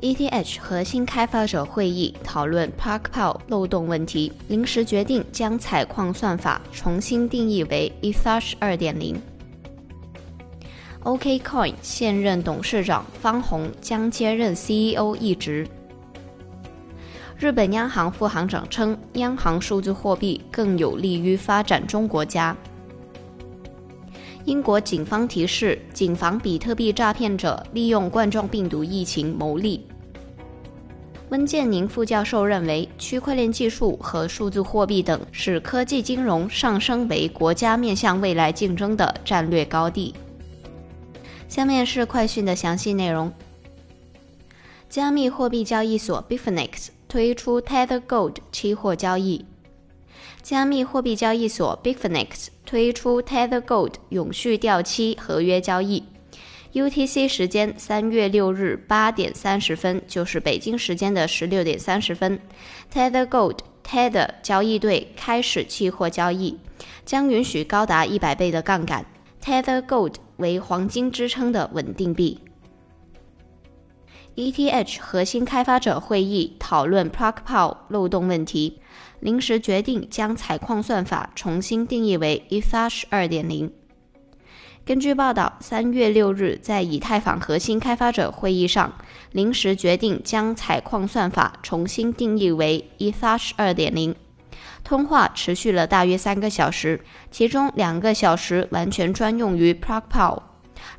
：ETH 核心开发者会议讨论 ParkPow 漏洞问题，临时决定将采矿算法重新定义为 ETH 二点零。OKCoin 现任董事长方洪将接任 CEO 一职。日本央行副行长称，央行数字货币更有利于发展中国家。英国警方提示，谨防比特币诈骗者利用冠状病毒疫情牟利。温建宁副教授认为，区块链技术和数字货币等使科技金融上升为国家面向未来竞争的战略高地。下面是快讯的详细内容。加密货币交易所 Bifinex 推出 Tether Gold 期货交易。加密货币交易所 Bifinex 推出 Tether Gold 永续掉期合约交易。UTC 时间三月六日八点三十分，就是北京时间的十六点三十分，Tether Gold Tether 交易对开始期货交易，将允许高达一百倍的杠杆。Tether Gold 为黄金支撑的稳定币。ETH 核心开发者会议讨论 ParkPow 漏洞问题。临时决定将采矿算法重新定义为 ETH 二点零。根据报道，三月六日在以太坊核心开发者会议上，临时决定将采矿算法重新定义为 ETH 二点零。通话持续了大约三个小时，其中两个小时完全专用于 ParkPow，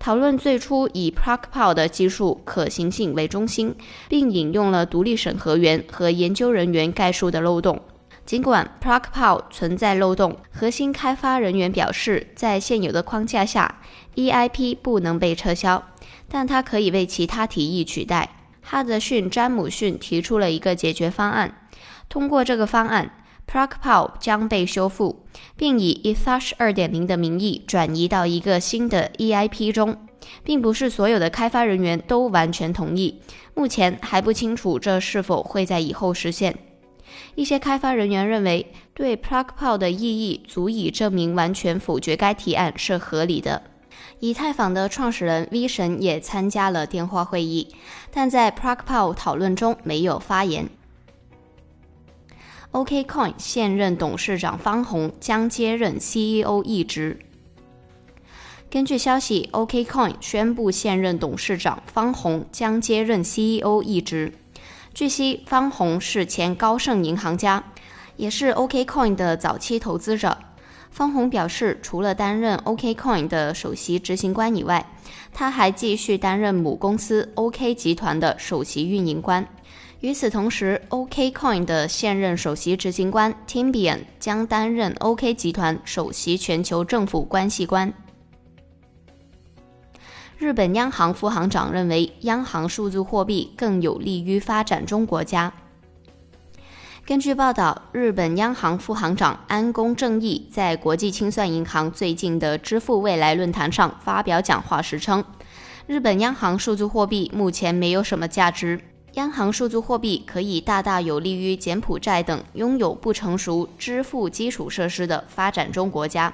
讨论最初以 ParkPow 的技术可行性为中心，并引用了独立审核员和研究人员概述的漏洞。尽管 ParkPow 存在漏洞，核心开发人员表示，在现有的框架下，EIP 不能被撤销，但它可以为其他提议取代。哈德逊·詹姆逊提出了一个解决方案。通过这个方案，ParkPow 将被修复，并以 ETH 2.0的名义转移到一个新的 EIP 中。并不是所有的开发人员都完全同意，目前还不清楚这是否会在以后实现。一些开发人员认为，对 ParkPow 的异议足以证明完全否决该提案是合理的。以太坊的创始人 V 神也参加了电话会议，但在 ParkPow 讨论中没有发言。OKCoin 现任董事长方洪将接任 CEO 一职。根据消息，OKCoin 宣布现任董事长方洪将接任 CEO 一职。据悉，方洪是前高盛银行家，也是 OKCoin 的早期投资者。方洪表示，除了担任 OKCoin 的首席执行官以外，他还继续担任母公司 OK 集团的首席运营官。与此同时，OKCoin 的现任首席执行官 Timbian 将担任 OK 集团首席全球政府关系官。日本央行副行长认为，央行数字货币更有利于发展中国家。根据报道，日本央行副行长安宫正义在国际清算银行最近的支付未来论坛上发表讲话时称，日本央行数字货币目前没有什么价值。央行数字货币可以大大有利于柬埔寨等拥有不成熟支付基础设施的发展中国家。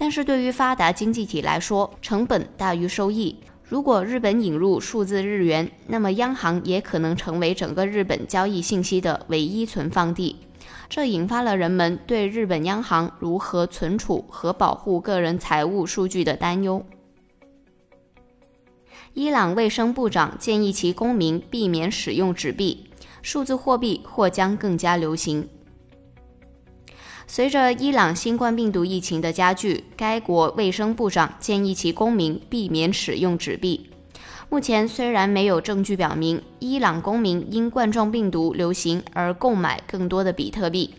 但是对于发达经济体来说，成本大于收益。如果日本引入数字日元，那么央行也可能成为整个日本交易信息的唯一存放地。这引发了人们对日本央行如何存储和保护个人财务数据的担忧。伊朗卫生部长建议其公民避免使用纸币，数字货币或将更加流行。随着伊朗新冠病毒疫情的加剧，该国卫生部长建议其公民避免使用纸币。目前虽然没有证据表明伊朗公民因冠状病毒流行而购买更多的比特币，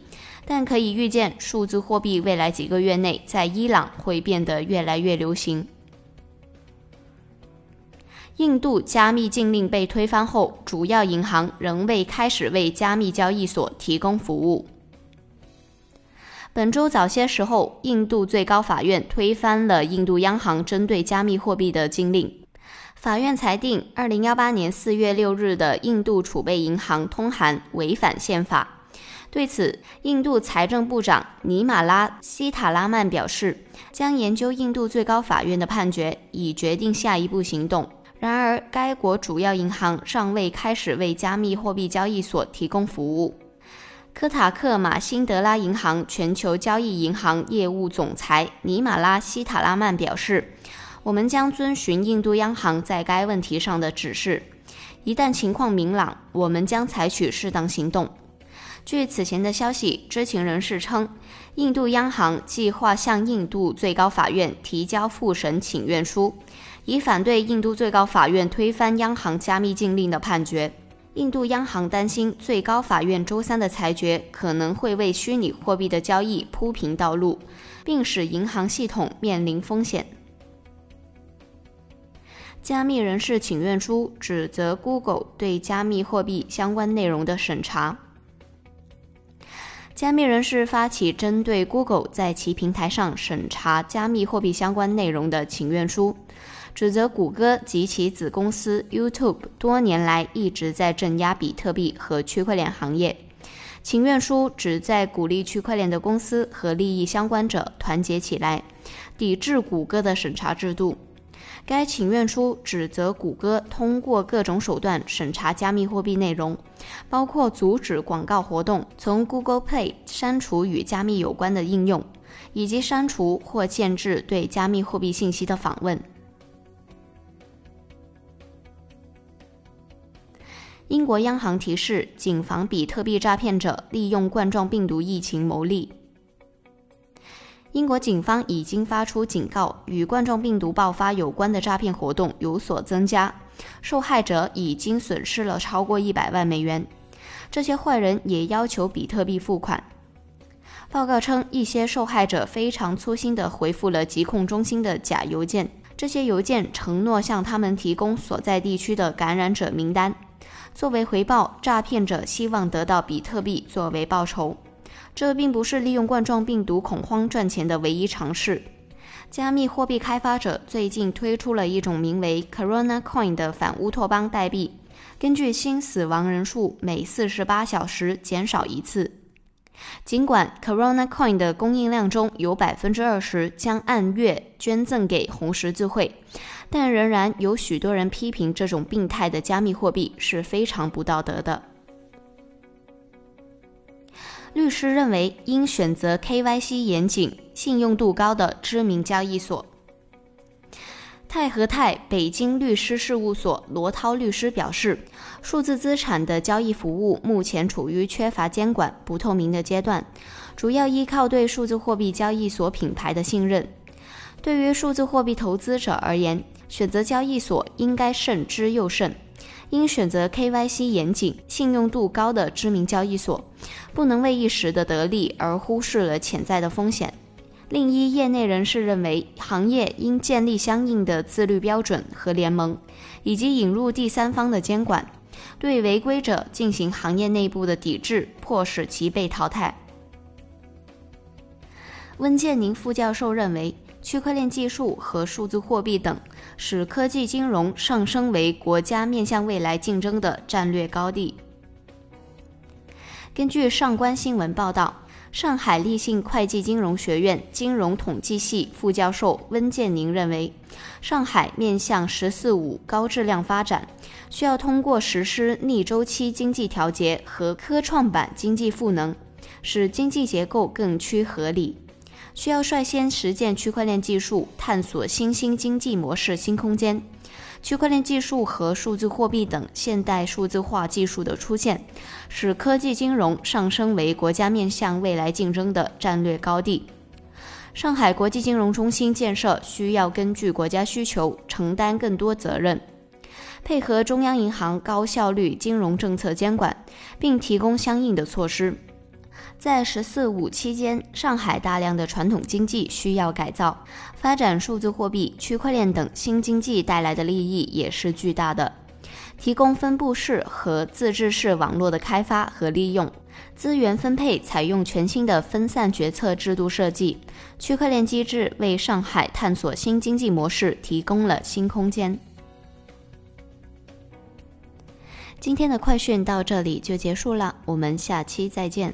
但可以预见数字货币未来几个月内在伊朗会变得越来越流行。印度加密禁令被推翻后，主要银行仍未开始为加密交易所提供服务。本周早些时候，印度最高法院推翻了印度央行针对加密货币的禁令。法院裁定，二零幺八年四月六日的印度储备银行通函违反宪法。对此，印度财政部长尼玛拉·希塔拉曼表示，将研究印度最高法院的判决，以决定下一步行动。然而，该国主要银行尚未开始为加密货币交易所提供服务。科塔克马辛德拉银行全球交易银行业务总裁尼玛拉·希塔拉曼表示：“我们将遵循印度央行在该问题上的指示，一旦情况明朗，我们将采取适当行动。”据此前的消息，知情人士称，印度央行计划向印度最高法院提交复审请愿书，以反对印度最高法院推翻央行加密禁令的判决。印度央行担心最高法院周三的裁决可能会为虚拟货币的交易铺平道路，并使银行系统面临风险。加密人士请愿书指责 Google 对加密货币相关内容的审查。加密人士发起针对 Google 在其平台上审查加密货币相关内容的请愿书，指责谷歌及其子公司 YouTube 多年来一直在镇压比特币和区块链行业。请愿书旨在鼓励区块链的公司和利益相关者团结起来，抵制谷歌的审查制度。该请愿书指责谷歌通过各种手段审查加密货币内容，包括阻止广告活动、从 Google Play 删除与加密有关的应用，以及删除或限制对加密货币信息的访问。英国央行提示，谨防比特币诈骗者利用冠状病毒疫情牟利。英国警方已经发出警告，与冠状病毒爆发有关的诈骗活动有所增加，受害者已经损失了超过一百万美元。这些坏人也要求比特币付款。报告称，一些受害者非常粗心地回复了疾控中心的假邮件，这些邮件承诺向他们提供所在地区的感染者名单。作为回报，诈骗者希望得到比特币作为报酬。这并不是利用冠状病毒恐慌赚钱的唯一尝试。加密货币开发者最近推出了一种名为 Corona Coin 的反乌托邦代币，根据新死亡人数每四十八小时减少一次。尽管 Corona Coin 的供应量中有百分之二十将按月捐赠给红十字会，但仍然有许多人批评这种病态的加密货币是非常不道德的。律师认为，应选择 KYC 严谨、信用度高的知名交易所。泰和泰北京律师事务所罗涛律师表示，数字资产的交易服务目前处于缺乏监管、不透明的阶段，主要依靠对数字货币交易所品牌的信任。对于数字货币投资者而言，选择交易所应该慎之又慎。应选择 KYC 严谨、信用度高的知名交易所，不能为一时的得利而忽视了潜在的风险。另一业内人士认为，行业应建立相应的自律标准和联盟，以及引入第三方的监管，对违规者进行行业内部的抵制，迫使其被淘汰。温建宁副教授认为。区块链技术和数字货币等，使科技金融上升为国家面向未来竞争的战略高地。根据上官新闻报道，上海立信会计金融学院金融统计系副教授温建宁认为，上海面向“十四五”高质量发展，需要通过实施逆周期经济调节和科创板经济赋能，使经济结构更趋合理。需要率先实践区块链技术，探索新兴经济模式新空间。区块链技术和数字货币等现代数字化技术的出现，使科技金融上升为国家面向未来竞争的战略高地。上海国际金融中心建设需要根据国家需求承担更多责任，配合中央银行高效率金融政策监管，并提供相应的措施。在“十四五”期间，上海大量的传统经济需要改造，发展数字货币、区块链等新经济带来的利益也是巨大的。提供分布式和自治式网络的开发和利用，资源分配采用全新的分散决策制度设计，区块链机制为上海探索新经济模式提供了新空间。今天的快讯到这里就结束了，我们下期再见。